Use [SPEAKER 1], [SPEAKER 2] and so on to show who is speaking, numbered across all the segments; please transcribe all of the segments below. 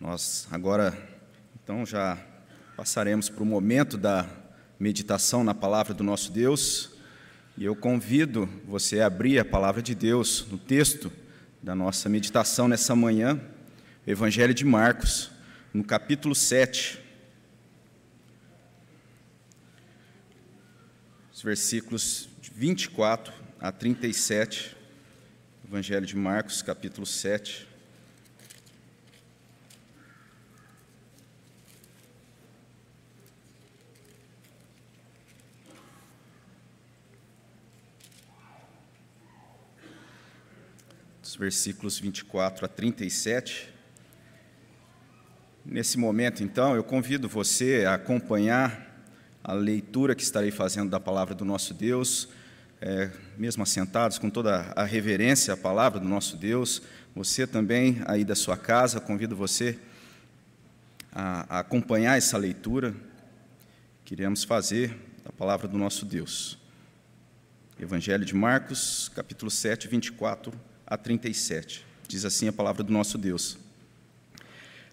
[SPEAKER 1] Nós agora, então, já passaremos para o momento da meditação na palavra do nosso Deus. E eu convido você a abrir a palavra de Deus no texto da nossa meditação nessa manhã, Evangelho de Marcos, no capítulo 7. Os versículos de 24 a 37. Evangelho de Marcos, capítulo 7. Dos versículos 24 a 37. Nesse momento, então, eu convido você a acompanhar a leitura que estarei fazendo da palavra do nosso Deus, é, mesmo assentados, com toda a reverência à palavra do nosso Deus. Você também, aí da sua casa, convido você a, a acompanhar essa leitura que iremos fazer da palavra do nosso Deus. Evangelho de Marcos, capítulo 7, 24 a 37. Diz assim a palavra do nosso Deus.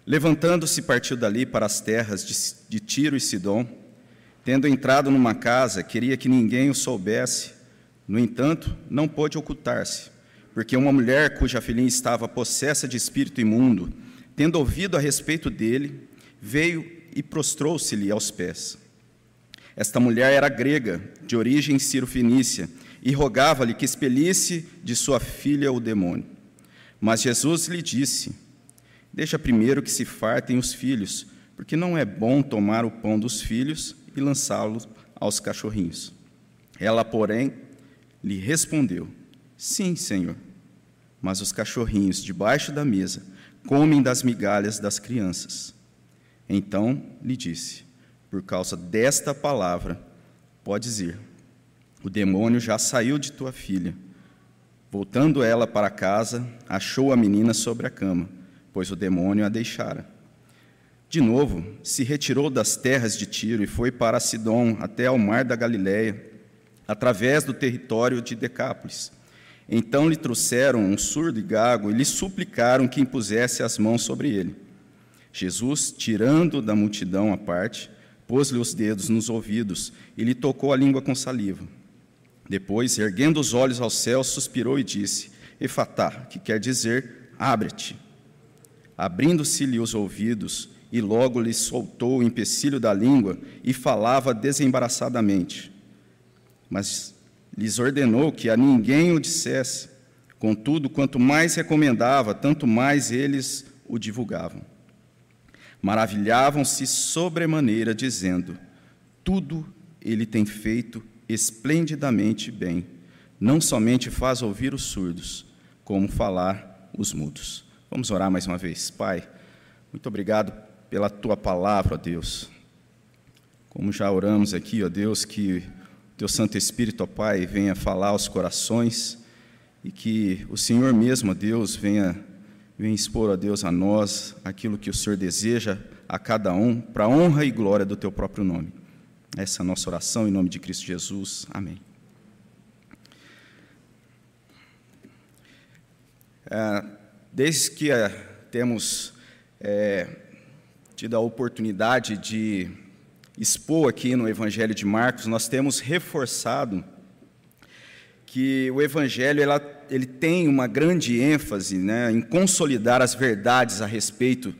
[SPEAKER 1] Levantando-se, partiu dali para as terras de, de Tiro e Sidom. Tendo entrado numa casa, queria que ninguém o soubesse. No entanto, não pôde ocultar-se, porque uma mulher cuja filhinha estava possessa de espírito imundo, tendo ouvido a respeito dele, veio e prostrou-se-lhe aos pés. Esta mulher era grega, de origem cirofenícia, e rogava-lhe que expelisse de sua filha o demônio. Mas Jesus lhe disse: Deixa primeiro que se fartem os filhos, porque não é bom tomar o pão dos filhos e lançá-lo aos cachorrinhos. Ela, porém, lhe respondeu: Sim, Senhor. Mas os cachorrinhos debaixo da mesa comem das migalhas das crianças. Então lhe disse: Por causa desta palavra, podes ir. O demônio já saiu de tua filha. Voltando ela para casa, achou a menina sobre a cama, pois o demônio a deixara. De novo, se retirou das terras de Tiro e foi para Sidom, até ao mar da Galiléia através do território de Decápolis. Então lhe trouxeram um surdo e gago e lhe suplicaram que impusesse as mãos sobre ele. Jesus, tirando da multidão a parte, pôs-lhe os dedos nos ouvidos e lhe tocou a língua com saliva. Depois, erguendo os olhos ao céu, suspirou e disse: Efatá, que quer dizer, abre-te. Abrindo-se-lhe os ouvidos, e logo lhe soltou o empecilho da língua e falava desembaraçadamente mas lhes ordenou que a ninguém o dissesse. Contudo, quanto mais recomendava, tanto mais eles o divulgavam. Maravilhavam-se sobremaneira, dizendo: Tudo ele tem feito esplendidamente bem. Não somente faz ouvir os surdos, como falar os mudos. Vamos orar mais uma vez. Pai, muito obrigado pela tua palavra, ó Deus. Como já oramos aqui, ó Deus, que teu Santo Espírito, ó Pai, venha falar aos corações e que o Senhor mesmo, ó Deus, venha, venha expor, ó Deus, a nós aquilo que o Senhor deseja a cada um, para a honra e glória do teu próprio nome. Essa é a nossa oração em nome de Cristo Jesus. Amém. É, desde que é, temos é, tido a oportunidade de expor aqui no Evangelho de Marcos, nós temos reforçado que o Evangelho ela, ele tem uma grande ênfase né, em consolidar as verdades a respeito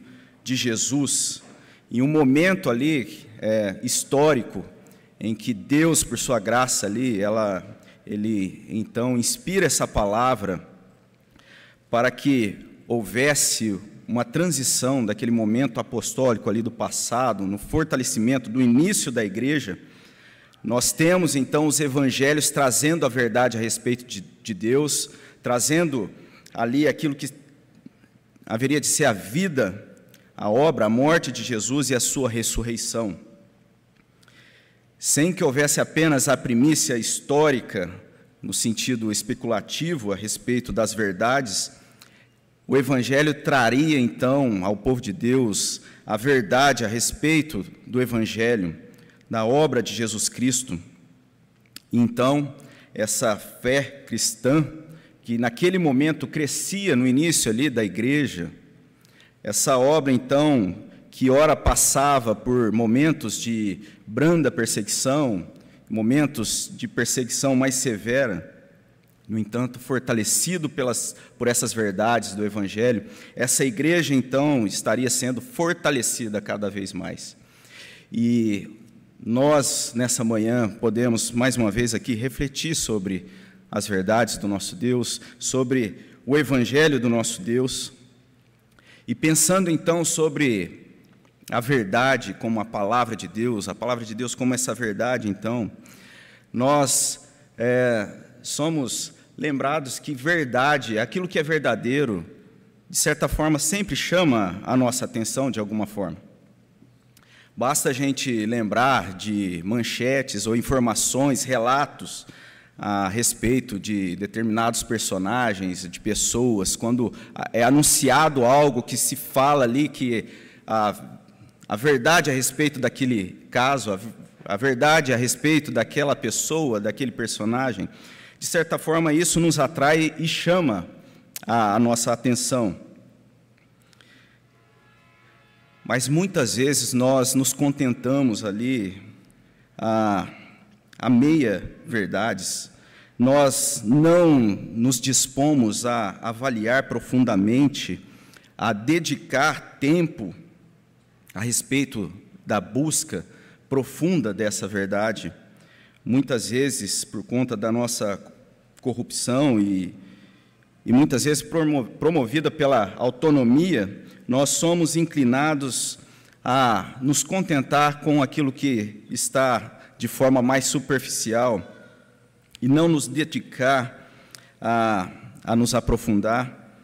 [SPEAKER 1] de Jesus, em um momento ali é, histórico em que Deus, por sua graça ali, ela, ele então inspira essa palavra para que houvesse uma transição daquele momento apostólico ali do passado, no fortalecimento do início da igreja, nós temos então os evangelhos trazendo a verdade a respeito de, de Deus, trazendo ali aquilo que haveria de ser a vida, a obra, a morte de Jesus e a sua ressurreição. Sem que houvesse apenas a primícia histórica, no sentido especulativo a respeito das verdades, o Evangelho traria então ao povo de Deus a verdade a respeito do Evangelho, da obra de Jesus Cristo. Então, essa fé cristã, que naquele momento crescia no início ali da igreja, Essa obra, então, que ora passava por momentos de branda perseguição, momentos de perseguição mais severa, no entanto, fortalecido pelas, por essas verdades do Evangelho, essa igreja então estaria sendo fortalecida cada vez mais. E nós, nessa manhã, podemos mais uma vez aqui refletir sobre as verdades do nosso Deus, sobre o Evangelho do nosso Deus, e pensando então sobre a verdade como a palavra de Deus, a palavra de Deus como essa verdade, então, nós é, somos lembrados que verdade, aquilo que é verdadeiro, de certa forma, sempre chama a nossa atenção de alguma forma. Basta a gente lembrar de manchetes ou informações, relatos a respeito de determinados personagens, de pessoas, quando é anunciado algo que se fala ali que a, a verdade a respeito daquele caso, a, a verdade a respeito daquela pessoa, daquele personagem, de certa forma, isso nos atrai e chama a, a nossa atenção. Mas muitas vezes nós nos contentamos ali a, a meia verdades, nós não nos dispomos a avaliar profundamente, a dedicar tempo a respeito da busca profunda dessa verdade muitas vezes por conta da nossa corrupção e, e muitas vezes promovida pela autonomia, nós somos inclinados a nos contentar com aquilo que está de forma mais superficial e não nos dedicar a, a nos aprofundar,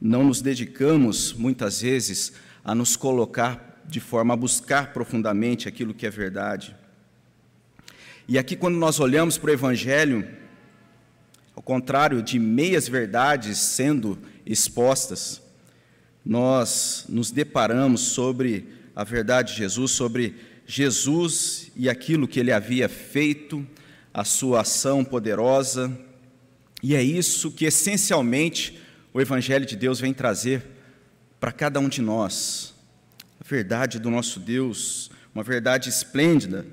[SPEAKER 1] não nos dedicamos muitas vezes a nos colocar de forma a buscar profundamente aquilo que é verdade. E aqui, quando nós olhamos para o Evangelho, ao contrário de meias verdades sendo expostas, nós nos deparamos sobre a verdade de Jesus, sobre Jesus e aquilo que ele havia feito, a sua ação poderosa, e é isso que essencialmente o Evangelho de Deus vem trazer para cada um de nós. A verdade do nosso Deus, uma verdade esplêndida,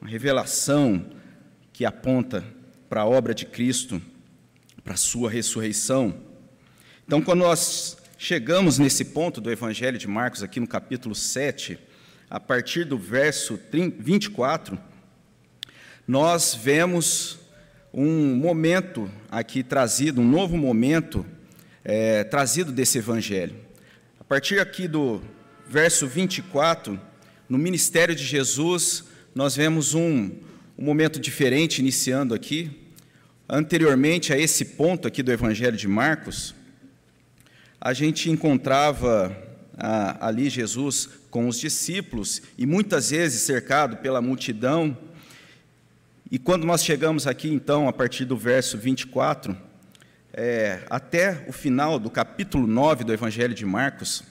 [SPEAKER 1] uma revelação que aponta para a obra de Cristo, para a sua ressurreição. Então, quando nós chegamos nesse ponto do Evangelho de Marcos, aqui no capítulo 7, a partir do verso 24, nós vemos um momento aqui trazido, um novo momento é, trazido desse Evangelho. A partir aqui do verso 24, no ministério de Jesus, nós vemos um, um momento diferente iniciando aqui. Anteriormente a esse ponto aqui do Evangelho de Marcos, a gente encontrava ah, ali Jesus com os discípulos e muitas vezes cercado pela multidão. E quando nós chegamos aqui, então, a partir do verso 24, é, até o final do capítulo 9 do Evangelho de Marcos,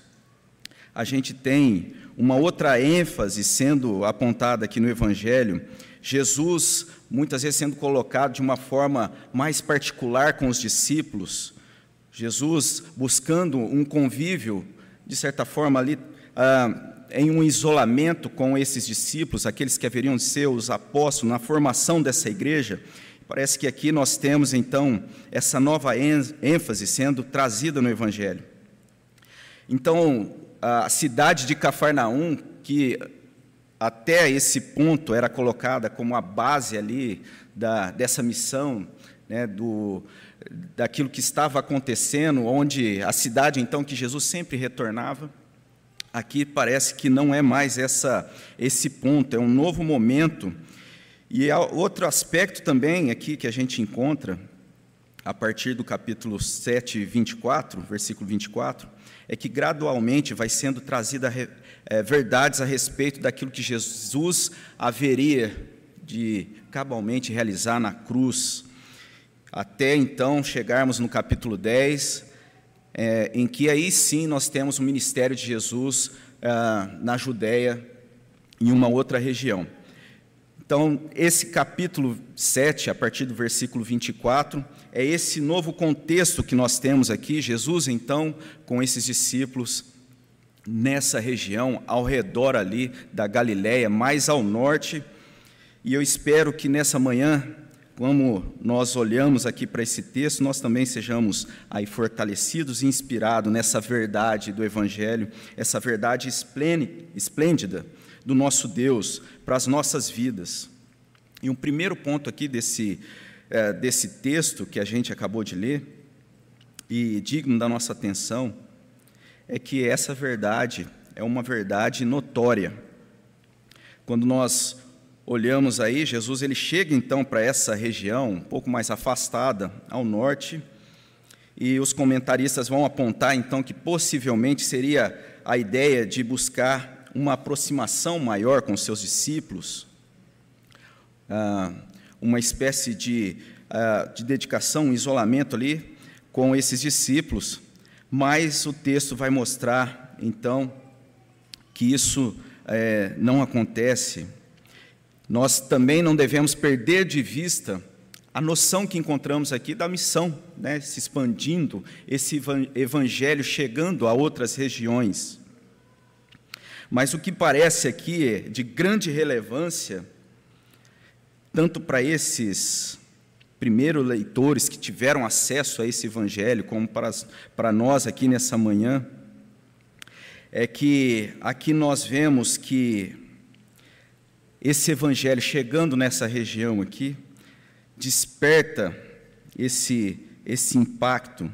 [SPEAKER 1] a gente tem uma outra ênfase sendo apontada aqui no Evangelho, Jesus muitas vezes sendo colocado de uma forma mais particular com os discípulos, Jesus buscando um convívio, de certa forma, ali ah, em um isolamento com esses discípulos, aqueles que haveriam de ser os apóstolos, na formação dessa igreja. Parece que aqui nós temos, então, essa nova ênfase sendo trazida no Evangelho. Então, a cidade de Cafarnaum, que até esse ponto era colocada como a base ali da, dessa missão, né, do, daquilo que estava acontecendo, onde a cidade então que Jesus sempre retornava, aqui parece que não é mais essa, esse ponto, é um novo momento. E outro aspecto também aqui que a gente encontra, a partir do capítulo 7, 24, versículo 24, é que gradualmente vai sendo trazida é, verdades a respeito daquilo que Jesus haveria de cabalmente realizar na cruz, até então chegarmos no capítulo 10, é, em que aí sim nós temos o ministério de Jesus é, na Judéia, em uma outra região. Então, esse capítulo 7, a partir do versículo 24, é esse novo contexto que nós temos aqui. Jesus, então, com esses discípulos, nessa região, ao redor ali da Galiléia, mais ao norte, e eu espero que nessa manhã, como nós olhamos aqui para esse texto, nós também sejamos aí fortalecidos e inspirados nessa verdade do Evangelho, essa verdade esplêndida do nosso Deus para as nossas vidas. E um primeiro ponto aqui desse, é, desse texto que a gente acabou de ler, e digno da nossa atenção, é que essa verdade é uma verdade notória. Quando nós olhamos aí, Jesus ele chega então para essa região um pouco mais afastada ao norte, e os comentaristas vão apontar então que possivelmente seria a ideia de buscar uma aproximação maior com seus discípulos, ah, uma espécie de, ah, de dedicação, um isolamento ali com esses discípulos, mas o texto vai mostrar, então, que isso é, não acontece. Nós também não devemos perder de vista a noção que encontramos aqui da missão, né, se expandindo, esse evangelho chegando a outras regiões. Mas o que parece aqui é de grande relevância, tanto para esses primeiros leitores que tiveram acesso a esse evangelho, como para, para nós aqui nessa manhã, é que aqui nós vemos que esse evangelho chegando nessa região aqui desperta esse esse impacto.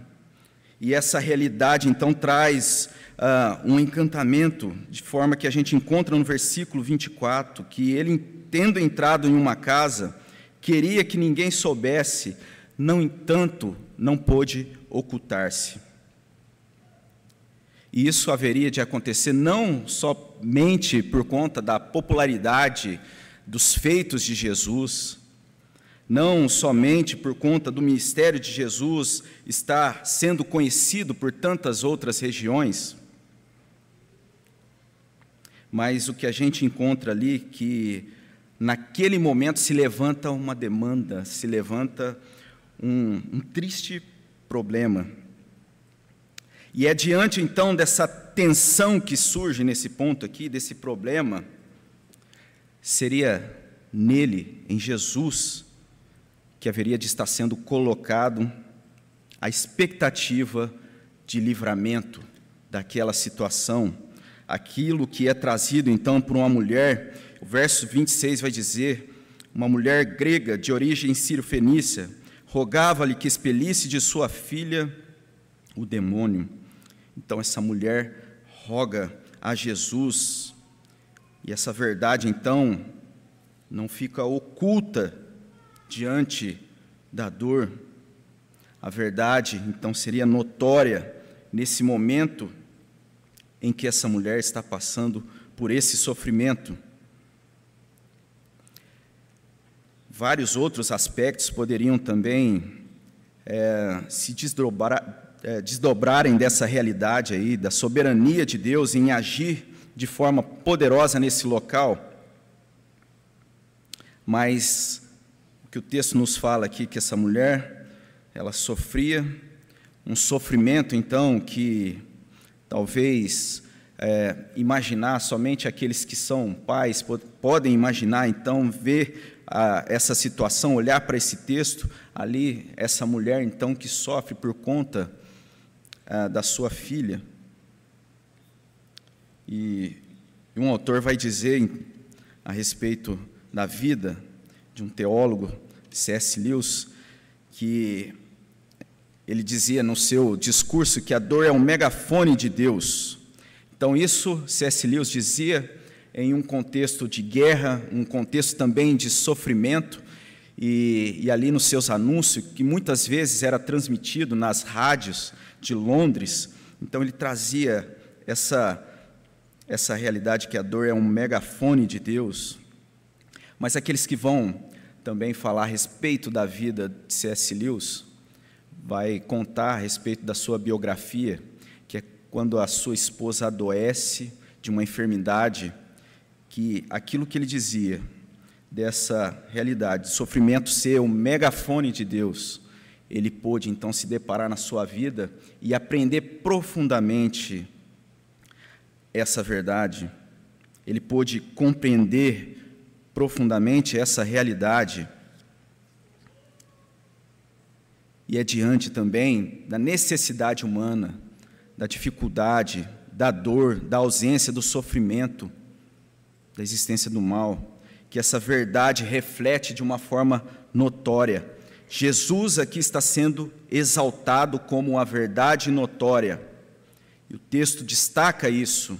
[SPEAKER 1] E essa realidade então traz uh, um encantamento de forma que a gente encontra no versículo 24 que ele tendo entrado em uma casa queria que ninguém soubesse, no entanto, não pôde ocultar-se. E isso haveria de acontecer não somente por conta da popularidade dos feitos de Jesus, não somente por conta do ministério de Jesus estar sendo conhecido por tantas outras regiões, mas o que a gente encontra ali que naquele momento se levanta uma demanda, se levanta um, um triste problema. E é diante então dessa tensão que surge nesse ponto aqui, desse problema, seria nele, em Jesus, que haveria de estar sendo colocado a expectativa de livramento daquela situação, aquilo que é trazido então por uma mulher o verso 26 vai dizer: Uma mulher grega de origem sírio-fenícia rogava-lhe que expelisse de sua filha o demônio. Então, essa mulher roga a Jesus, e essa verdade, então, não fica oculta diante da dor. A verdade, então, seria notória nesse momento em que essa mulher está passando por esse sofrimento. Vários outros aspectos poderiam também é, se desdobrar, é, desdobrarem dessa realidade aí, da soberania de Deus em agir de forma poderosa nesse local. Mas o que o texto nos fala aqui que essa mulher, ela sofria um sofrimento então que talvez é, imaginar somente aqueles que são pais podem imaginar então ver a essa situação, olhar para esse texto, ali, essa mulher então que sofre por conta ah, da sua filha. E, e um autor vai dizer a respeito da vida de um teólogo, C.S. Lewis, que ele dizia no seu discurso que a dor é um megafone de Deus. Então, isso C.S. Lewis dizia em um contexto de guerra, um contexto também de sofrimento, e, e, ali nos seus anúncios, que muitas vezes era transmitido nas rádios de Londres, então ele trazia essa, essa realidade que a dor é um megafone de Deus. Mas aqueles que vão também falar a respeito da vida de C.S. Lewis, vai contar a respeito da sua biografia, que é quando a sua esposa adoece de uma enfermidade que aquilo que ele dizia dessa realidade, de sofrimento ser o megafone de Deus, ele pôde então se deparar na sua vida e aprender profundamente essa verdade, ele pôde compreender profundamente essa realidade. E é diante também da necessidade humana, da dificuldade, da dor, da ausência, do sofrimento, da existência do mal, que essa verdade reflete de uma forma notória. Jesus aqui está sendo exaltado como a verdade notória. E o texto destaca isso.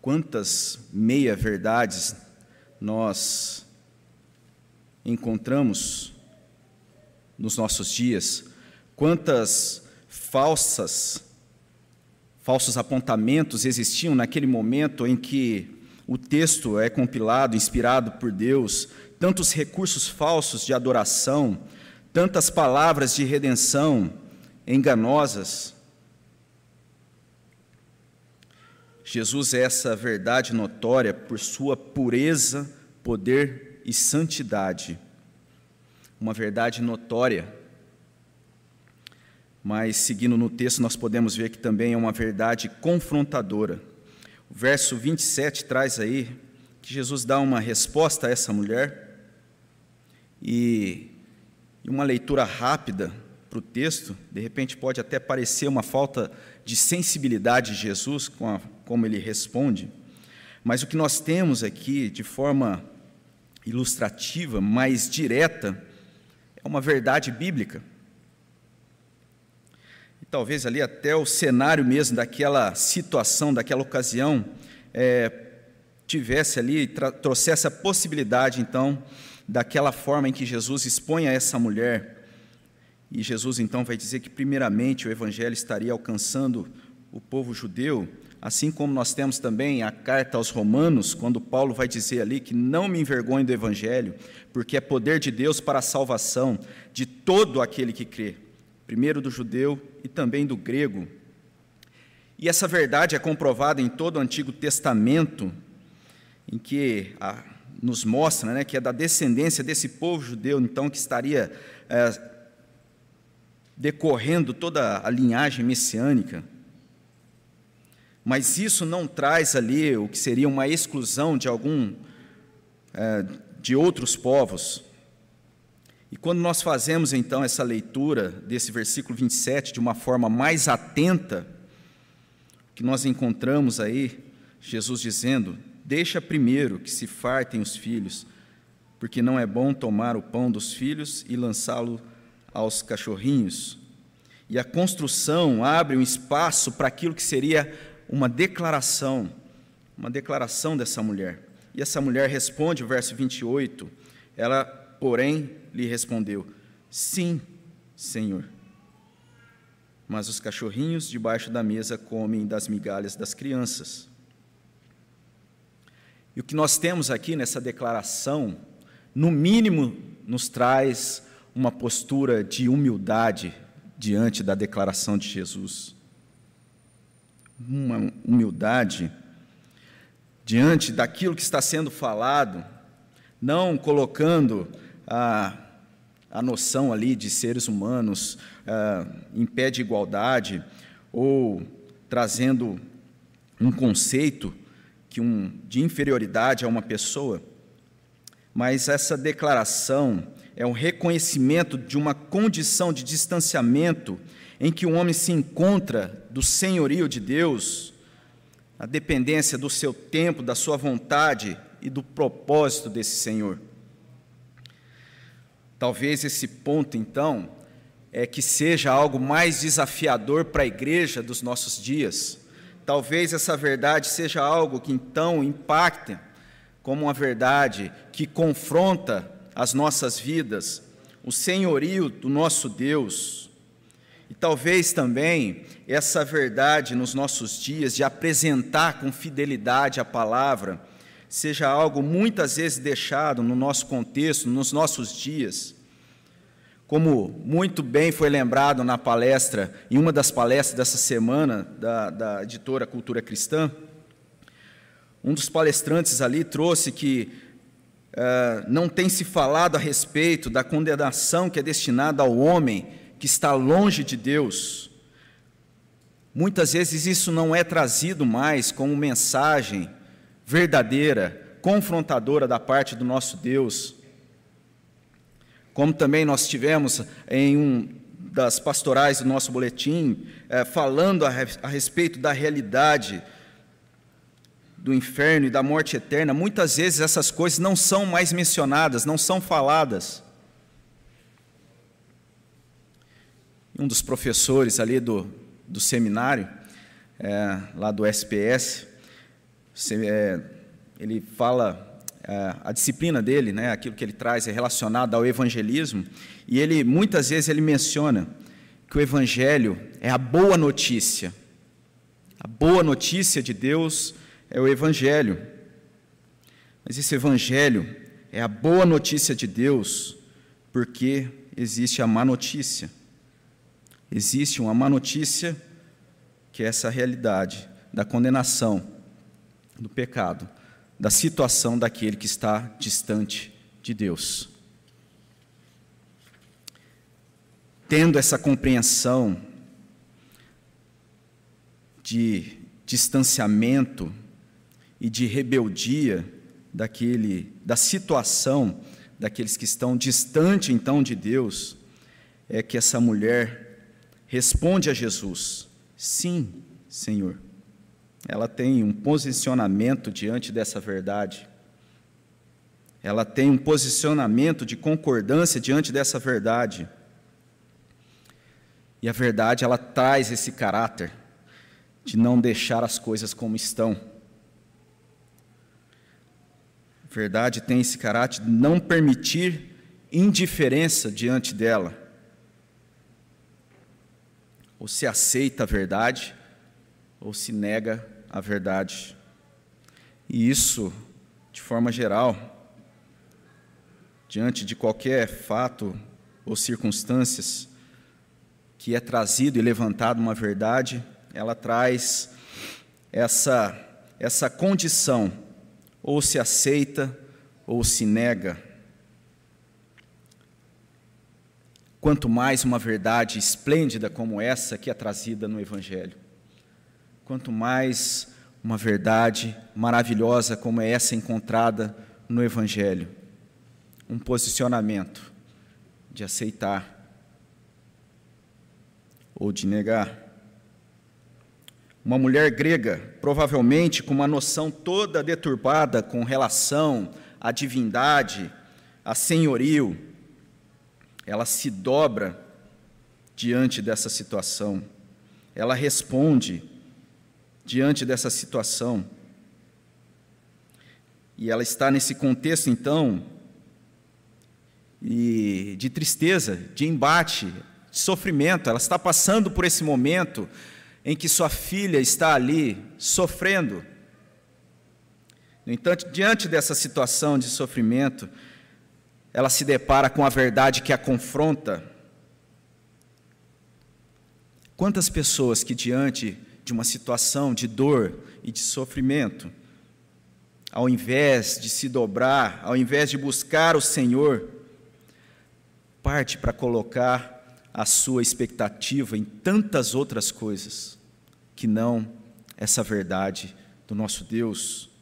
[SPEAKER 1] Quantas meia-verdades nós encontramos nos nossos dias? Quantas falsas falsos apontamentos existiam naquele momento em que o texto é compilado, inspirado por Deus, tantos recursos falsos de adoração, tantas palavras de redenção enganosas. Jesus é essa verdade notória por sua pureza, poder e santidade. Uma verdade notória. Mas, seguindo no texto, nós podemos ver que também é uma verdade confrontadora. O verso 27 traz aí que Jesus dá uma resposta a essa mulher e, uma leitura rápida para o texto, de repente pode até parecer uma falta de sensibilidade de Jesus com a, como ele responde, mas o que nós temos aqui, de forma ilustrativa, mais direta, é uma verdade bíblica. E talvez ali até o cenário mesmo daquela situação, daquela ocasião, é, tivesse ali, trouxesse a possibilidade, então, daquela forma em que Jesus expõe a essa mulher. E Jesus então vai dizer que, primeiramente, o Evangelho estaria alcançando o povo judeu, assim como nós temos também a carta aos Romanos, quando Paulo vai dizer ali que não me envergonhe do Evangelho, porque é poder de Deus para a salvação de todo aquele que crê, primeiro do judeu e também do grego. E essa verdade é comprovada em todo o Antigo Testamento, em que a nos mostra né, que é da descendência desse povo judeu, então, que estaria é, decorrendo toda a linhagem messiânica. Mas isso não traz ali o que seria uma exclusão de algum, é, de outros povos. E quando nós fazemos então essa leitura desse versículo 27 de uma forma mais atenta, que nós encontramos aí Jesus dizendo: Deixa primeiro que se fartem os filhos, porque não é bom tomar o pão dos filhos e lançá-lo aos cachorrinhos. E a construção abre um espaço para aquilo que seria uma declaração, uma declaração dessa mulher. E essa mulher responde, o verso 28, ela, porém, lhe respondeu: Sim, Senhor. Mas os cachorrinhos debaixo da mesa comem das migalhas das crianças. E o que nós temos aqui nessa declaração, no mínimo, nos traz uma postura de humildade diante da declaração de Jesus. Uma humildade diante daquilo que está sendo falado, não colocando a, a noção ali de seres humanos ah, em pé de igualdade, ou trazendo um conceito que um, de inferioridade a uma pessoa, mas essa declaração é um reconhecimento de uma condição de distanciamento em que o homem se encontra do senhorio de Deus, a dependência do seu tempo, da sua vontade e do propósito desse Senhor. Talvez esse ponto, então, é que seja algo mais desafiador para a igreja dos nossos dias Talvez essa verdade seja algo que então impacte como uma verdade que confronta as nossas vidas, o senhorio do nosso Deus. E talvez também essa verdade nos nossos dias de apresentar com fidelidade a palavra seja algo muitas vezes deixado no nosso contexto, nos nossos dias. Como muito bem foi lembrado na palestra, em uma das palestras dessa semana, da, da editora Cultura Cristã, um dos palestrantes ali trouxe que uh, não tem se falado a respeito da condenação que é destinada ao homem que está longe de Deus, Muitas vezes isso não é trazido mais como mensagem verdadeira, confrontadora da parte do nosso Deus. Como também nós tivemos em um das pastorais do nosso boletim, eh, falando a, a respeito da realidade do inferno e da morte eterna, muitas vezes essas coisas não são mais mencionadas, não são faladas. Um dos professores ali do, do seminário, é, lá do SPS, é, ele fala, é, a disciplina dele, né, aquilo que ele traz é relacionado ao evangelismo, e ele muitas vezes ele menciona que o evangelho é a boa notícia, a boa notícia de Deus é o evangelho. Mas esse evangelho é a boa notícia de Deus, porque existe a má notícia. Existe uma má notícia que é essa realidade da condenação, do pecado, da situação daquele que está distante de Deus. Tendo essa compreensão de distanciamento e de rebeldia daquele da situação daqueles que estão distante então de Deus, é que essa mulher responde a Jesus: Sim, Senhor. Ela tem um posicionamento diante dessa verdade. Ela tem um posicionamento de concordância diante dessa verdade. E a verdade, ela traz esse caráter de não deixar as coisas como estão. A verdade tem esse caráter de não permitir indiferença diante dela. Ou se aceita a verdade, ou se nega a verdade. E isso, de forma geral, diante de qualquer fato ou circunstâncias que é trazido e levantado uma verdade, ela traz essa essa condição ou se aceita ou se nega. Quanto mais uma verdade esplêndida como essa que é trazida no Evangelho, quanto mais uma verdade maravilhosa como é essa encontrada no Evangelho, um posicionamento de aceitar ou de negar. Uma mulher grega, provavelmente com uma noção toda deturbada com relação à divindade, a senhorio, ela se dobra diante dessa situação, ela responde diante dessa situação. E ela está nesse contexto, então, e de tristeza, de embate, de sofrimento. Ela está passando por esse momento em que sua filha está ali sofrendo. No entanto, diante dessa situação de sofrimento, ela se depara com a verdade que a confronta. Quantas pessoas que, diante de uma situação de dor e de sofrimento, ao invés de se dobrar, ao invés de buscar o Senhor, parte para colocar a sua expectativa em tantas outras coisas que não essa verdade do nosso Deus.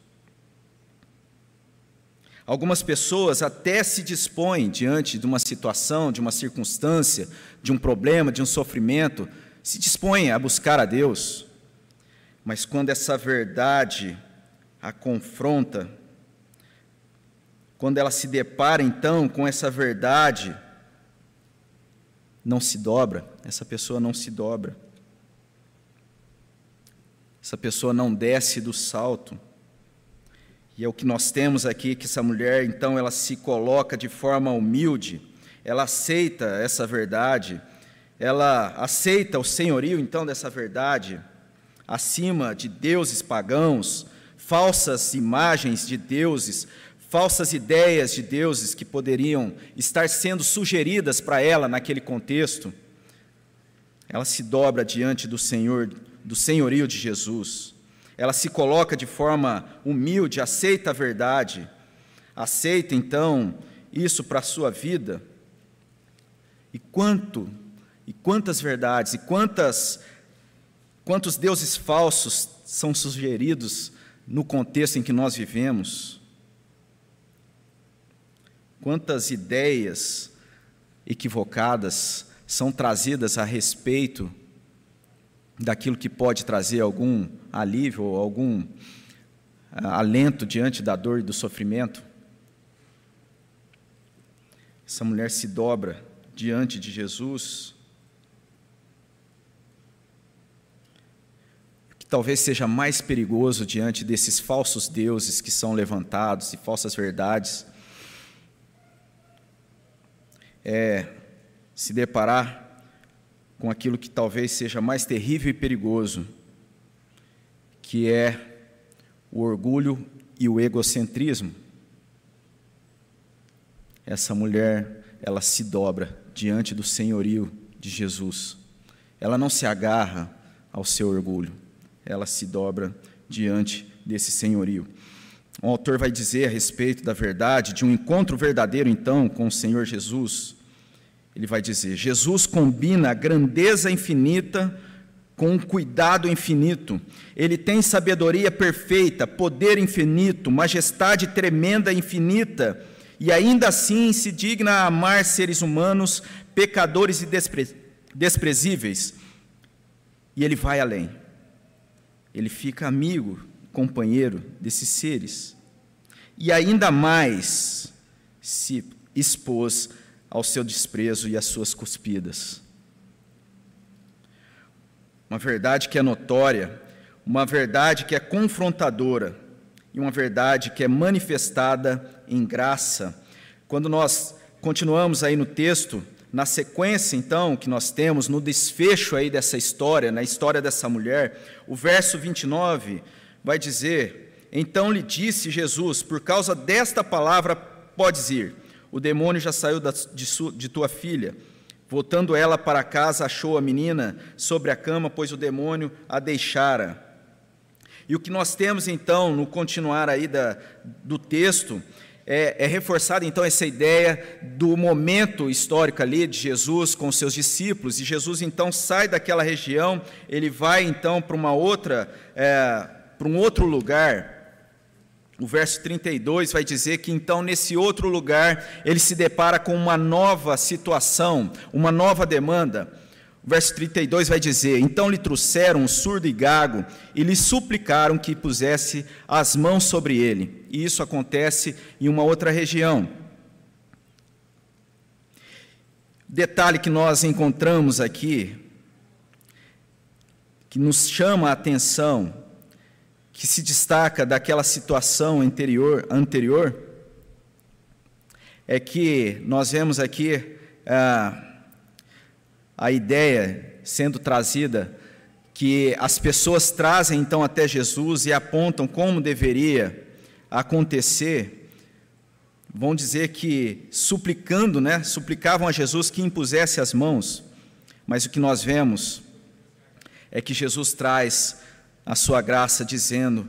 [SPEAKER 1] Algumas pessoas até se dispõem diante de uma situação, de uma circunstância, de um problema, de um sofrimento, se dispõem a buscar a Deus. Mas quando essa verdade a confronta, quando ela se depara então com essa verdade, não se dobra, essa pessoa não se dobra. Essa pessoa não desce do salto. E é o que nós temos aqui que essa mulher, então, ela se coloca de forma humilde, ela aceita essa verdade, ela aceita o senhorio, então, dessa verdade, acima de deuses pagãos, falsas imagens de deuses, falsas ideias de deuses que poderiam estar sendo sugeridas para ela naquele contexto, ela se dobra diante do Senhor, do senhorio de Jesus. Ela se coloca de forma humilde, aceita a verdade, aceita então isso para a sua vida. E quanto, e quantas verdades, e quantas Quantos deuses falsos são sugeridos no contexto em que nós vivemos? Quantas ideias equivocadas são trazidas a respeito daquilo que pode trazer algum alívio ou algum ah, alento diante da dor e do sofrimento? Essa mulher se dobra diante de Jesus. O que talvez seja mais perigoso diante desses falsos deuses que são levantados e falsas verdades é se deparar com aquilo que talvez seja mais terrível e perigoso, que é o orgulho e o egocentrismo. Essa mulher, ela se dobra diante do senhorio de Jesus. Ela não se agarra ao seu orgulho, ela se dobra diante desse senhorio. O autor vai dizer a respeito da verdade, de um encontro verdadeiro, então, com o Senhor Jesus. Ele vai dizer: Jesus combina a grandeza infinita com um cuidado infinito. Ele tem sabedoria perfeita, poder infinito, majestade tremenda infinita e ainda assim se digna a amar seres humanos pecadores e despre desprezíveis. E ele vai além. Ele fica amigo, companheiro desses seres. E ainda mais se expôs ao seu desprezo e às suas cuspidas. Uma verdade que é notória, uma verdade que é confrontadora, e uma verdade que é manifestada em graça. Quando nós continuamos aí no texto, na sequência então que nós temos no desfecho aí dessa história, na história dessa mulher, o verso 29 vai dizer: Então lhe disse Jesus, por causa desta palavra podes ir. O demônio já saiu de tua filha. Voltando ela para casa, achou a menina sobre a cama, pois o demônio a deixara. E o que nós temos então no continuar aí da, do texto é, é reforçada então essa ideia do momento histórico ali de Jesus com seus discípulos. E Jesus então sai daquela região, ele vai então para uma outra, é, para um outro lugar. O verso 32 vai dizer que então nesse outro lugar ele se depara com uma nova situação, uma nova demanda. O verso 32 vai dizer: Então lhe trouxeram um surdo e gago e lhe suplicaram que pusesse as mãos sobre ele. E isso acontece em uma outra região. Detalhe que nós encontramos aqui, que nos chama a atenção, que se destaca daquela situação anterior, anterior é que nós vemos aqui. Ah, a ideia sendo trazida que as pessoas trazem então até Jesus e apontam como deveria acontecer, vão dizer que suplicando, né, suplicavam a Jesus que impusesse as mãos, mas o que nós vemos é que Jesus traz a sua graça dizendo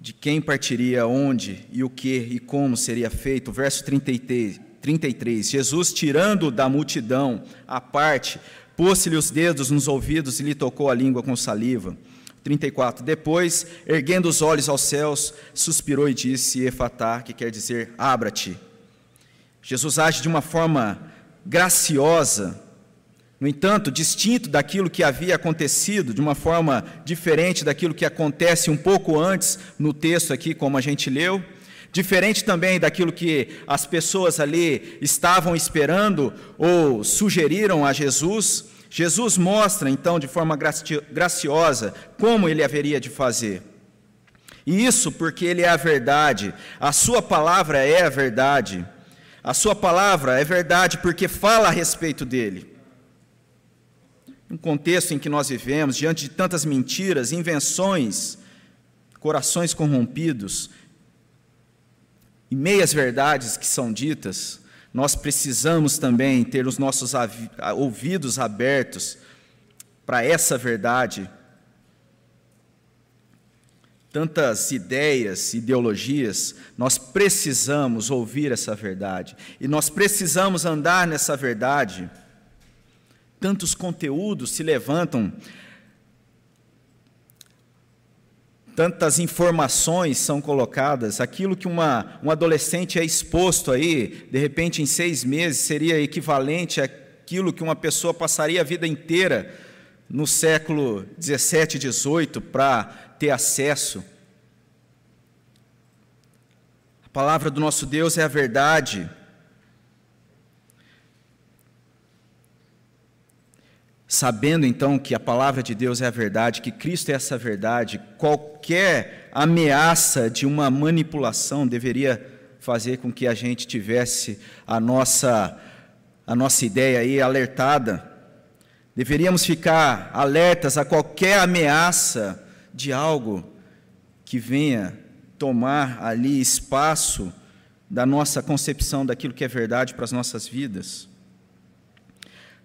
[SPEAKER 1] de quem partiria, onde e o que e como seria feito. Verso 33, 33. Jesus, tirando da multidão a parte, pôs-lhe os dedos nos ouvidos e lhe tocou a língua com saliva. 34. Depois, erguendo os olhos aos céus, suspirou e disse: Efatá, que quer dizer abra-te. Jesus age de uma forma graciosa, no entanto, distinto daquilo que havia acontecido, de uma forma diferente daquilo que acontece um pouco antes no texto aqui, como a gente leu. Diferente também daquilo que as pessoas ali estavam esperando ou sugeriram a Jesus, Jesus mostra então de forma graciosa como ele haveria de fazer. E isso porque ele é a verdade, a sua palavra é a verdade. A sua palavra é verdade porque fala a respeito dele. Um contexto em que nós vivemos, diante de tantas mentiras, invenções, corações corrompidos, e meias verdades que são ditas, nós precisamos também ter os nossos ouvidos abertos para essa verdade. Tantas ideias, ideologias, nós precisamos ouvir essa verdade e nós precisamos andar nessa verdade. Tantos conteúdos se levantam
[SPEAKER 2] tantas informações são colocadas, aquilo que uma, um adolescente é exposto aí, de repente em seis meses, seria equivalente àquilo que uma pessoa passaria a vida inteira no século 17, 18 para ter acesso. A palavra do nosso Deus é a verdade. Sabendo então que a palavra de Deus é a verdade, que Cristo é essa verdade, qualquer ameaça de uma manipulação deveria fazer com que a gente tivesse a nossa a nossa ideia aí alertada. Deveríamos ficar alertas a qualquer ameaça de algo que venha tomar ali espaço da nossa concepção daquilo que é verdade para as nossas vidas.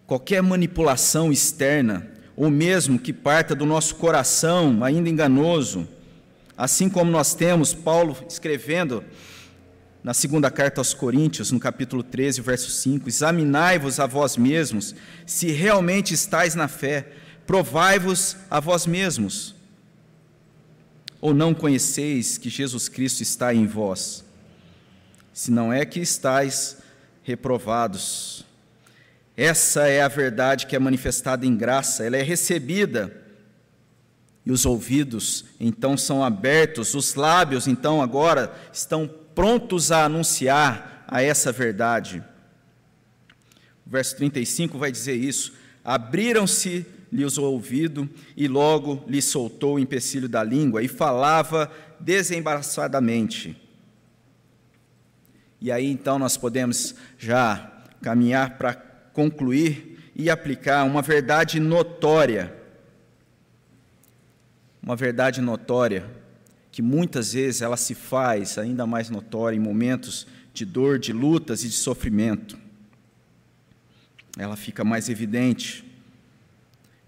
[SPEAKER 2] Qualquer manipulação externa, ou mesmo que parta do nosso coração, ainda enganoso, assim como nós temos Paulo escrevendo na segunda carta aos Coríntios, no capítulo 13, verso 5: Examinai-vos a vós mesmos, se realmente estáis na fé, provai-vos a vós mesmos. Ou não conheceis que Jesus Cristo está em vós? Se não é que estáis reprovados. Essa é a verdade que é manifestada em graça, ela é recebida. E os ouvidos então são abertos, os lábios então agora estão prontos a anunciar a essa verdade. O verso 35 vai dizer isso: Abriram-se-lhe os ouvidos, e logo lhe soltou o empecilho da língua, e falava desembaraçadamente. E aí então nós podemos já caminhar para concluir e aplicar uma verdade notória. Uma verdade notória que muitas vezes ela se faz ainda mais notória em momentos de dor, de lutas e de sofrimento. Ela fica mais evidente.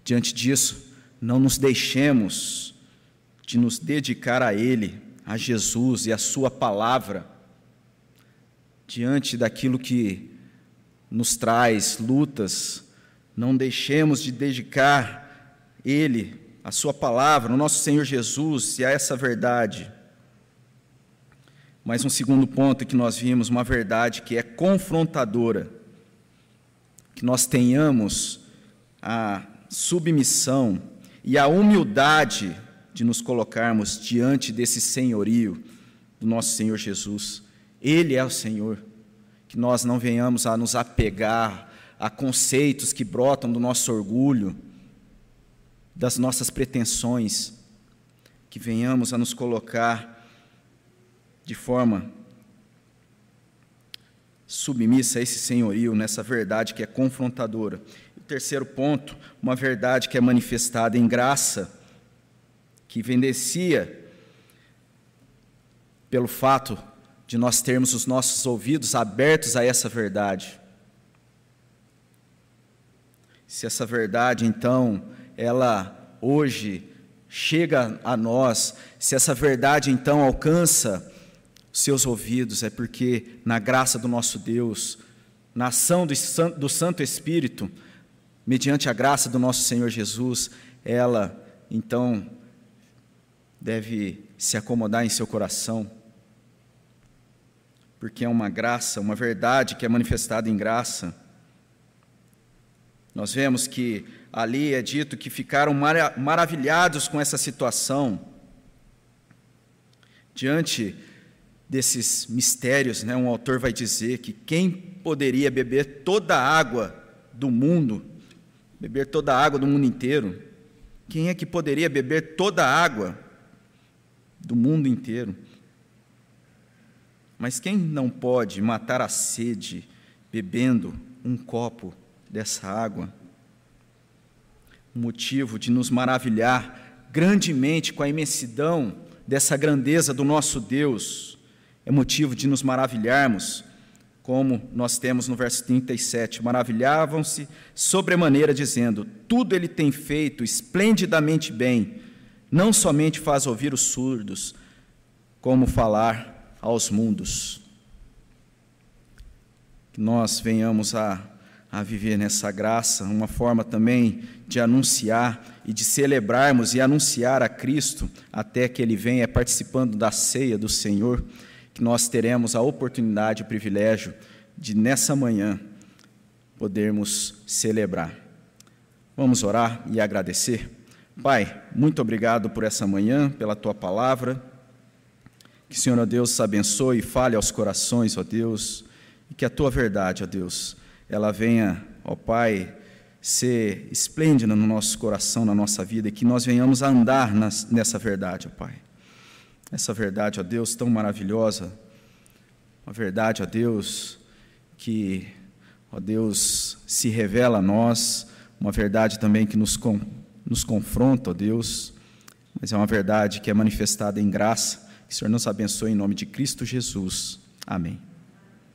[SPEAKER 2] Diante disso, não nos deixemos de nos dedicar a Ele, a Jesus e a Sua palavra, diante daquilo que nos traz lutas, não deixemos de dedicar Ele a Sua palavra, no nosso Senhor Jesus e a essa verdade. Mas um segundo ponto que nós vimos, uma verdade que é confrontadora, que nós tenhamos a submissão e a humildade de nos colocarmos diante desse senhorio do nosso Senhor Jesus. Ele é o Senhor. Que nós não venhamos a nos apegar a conceitos que brotam do nosso orgulho, das nossas pretensões, que venhamos a nos colocar de forma submissa a esse senhorio, nessa verdade que é confrontadora. O terceiro ponto, uma verdade que é manifestada em graça, que vendecia pelo fato de nós termos os nossos ouvidos abertos a essa verdade. Se essa verdade, então, ela hoje chega a nós, se essa verdade então alcança seus ouvidos, é porque na graça do nosso Deus, na ação do Santo Espírito, mediante a graça do nosso Senhor Jesus, ela então deve se acomodar em seu coração, porque é uma graça, uma verdade que é manifestada em graça. Nós vemos que ali é dito que ficaram maravilhados com essa situação. Diante desses mistérios, né, um autor vai dizer que quem poderia beber toda a água do mundo, beber toda a água do mundo inteiro, quem é que poderia beber toda a água do mundo inteiro? Mas quem não pode matar a sede bebendo um copo dessa água? motivo de nos maravilhar grandemente com a imensidão dessa grandeza do nosso Deus, é motivo de nos maravilharmos, como nós temos no verso 37, maravilhavam-se sobremaneira, dizendo: Tudo ele tem feito esplendidamente bem, não somente faz ouvir os surdos, como falar aos mundos. Que nós venhamos a a viver nessa graça, uma forma também de anunciar e de celebrarmos e anunciar a Cristo até que Ele venha participando da ceia do Senhor, que nós teremos a oportunidade, o privilégio de nessa manhã podermos celebrar. Vamos orar e agradecer. Pai, muito obrigado por essa manhã, pela tua palavra. Que, Senhor, ó Deus, abençoe e fale aos corações, ó Deus, e que a tua verdade, ó Deus, ela venha, ó Pai, ser esplêndida no nosso coração, na nossa vida, e que nós venhamos a andar nas, nessa verdade, ó Pai. Essa verdade, ó Deus, tão maravilhosa, uma verdade, ó Deus, que, ó Deus, se revela a nós, uma verdade também que nos, nos confronta, ó Deus, mas é uma verdade que é manifestada em graça. Que o Senhor nos abençoe em nome de Cristo Jesus. Amém.